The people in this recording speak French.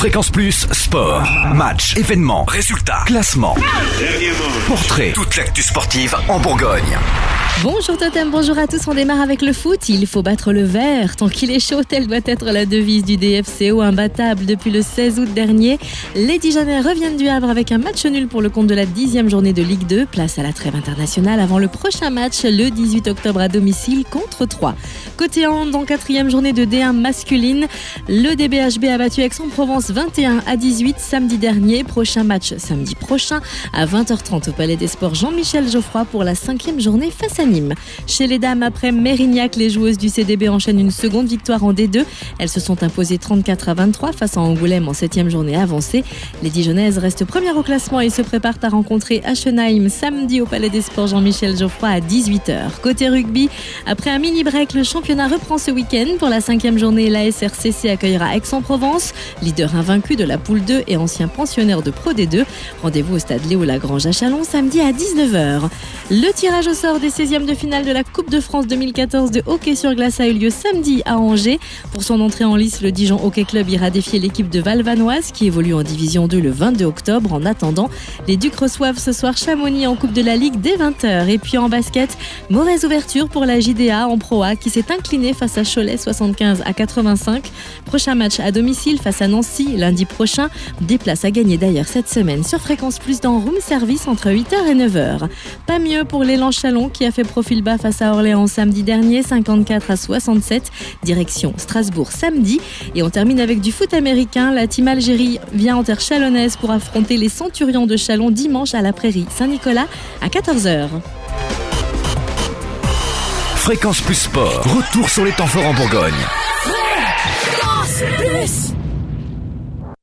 Fréquence Plus, sport, match, événements, résultats, classement, portrait, toute l'actu sportive en Bourgogne. Bonjour Totem, bonjour à tous. On démarre avec le foot. Il faut battre le vert. Tant qu'il est chaud, telle doit être la devise du DFCO, imbattable depuis le 16 août dernier. Les Dijonais reviennent du Havre avec un match nul pour le compte de la dixième journée de Ligue 2. Place à la trêve internationale avant le prochain match le 18 octobre à domicile contre 3. Côté hand, en quatrième journée de D1 masculine, le DBHB a battu Aix-en-Provence 21 à 18 samedi dernier. Prochain match samedi prochain à 20h30 au Palais des Sports Jean-Michel Geoffroy pour la cinquième journée face à Chez les dames, après Mérignac, les joueuses du CDB enchaînent une seconde victoire en D2. Elles se sont imposées 34 à 23 face à Angoulême en septième journée avancée. Les Dijonnaises restent premières au classement et se préparent à rencontrer Aschenheim samedi au Palais des Sports Jean-Michel Geoffroy à 18h. Côté rugby, après un mini-break, le championnat reprend ce week-end. Pour la cinquième journée, la SRCC accueillera Aix-en-Provence, leader invaincu de la poule 2 et ancien pensionnaire de Pro D2. Rendez-vous au stade Léo Lagrange à Chalon samedi à 19h. Le tirage au sort des 16e de finale de la Coupe de France 2014 de hockey sur glace a eu lieu samedi à Angers. Pour son entrée en lice, le Dijon Hockey Club ira défier l'équipe de Valvanoise qui évolue en Division 2 le 22 octobre. En attendant, les Ducs reçoivent ce soir Chamonix en Coupe de la Ligue dès 20h. Et puis en basket, mauvaise ouverture pour la JDA en Pro A qui s'est incliné face à Cholet 75 à 85. Prochain match à domicile face à Nancy lundi prochain. Des places à gagner d'ailleurs cette semaine sur Fréquence Plus dans Room Service entre 8h et 9h. Pas mieux pour l'élan Chalon qui a fait profil bas face à Orléans samedi dernier 54 à 67. Direction Strasbourg samedi. Et on termine avec du foot américain. La team Algérie vient en terre chalonnaise pour affronter les Centurions de Chalon dimanche à la Prairie Saint-Nicolas à 14h. Fréquence Plus Sport, retour sur les temps forts en Bourgogne.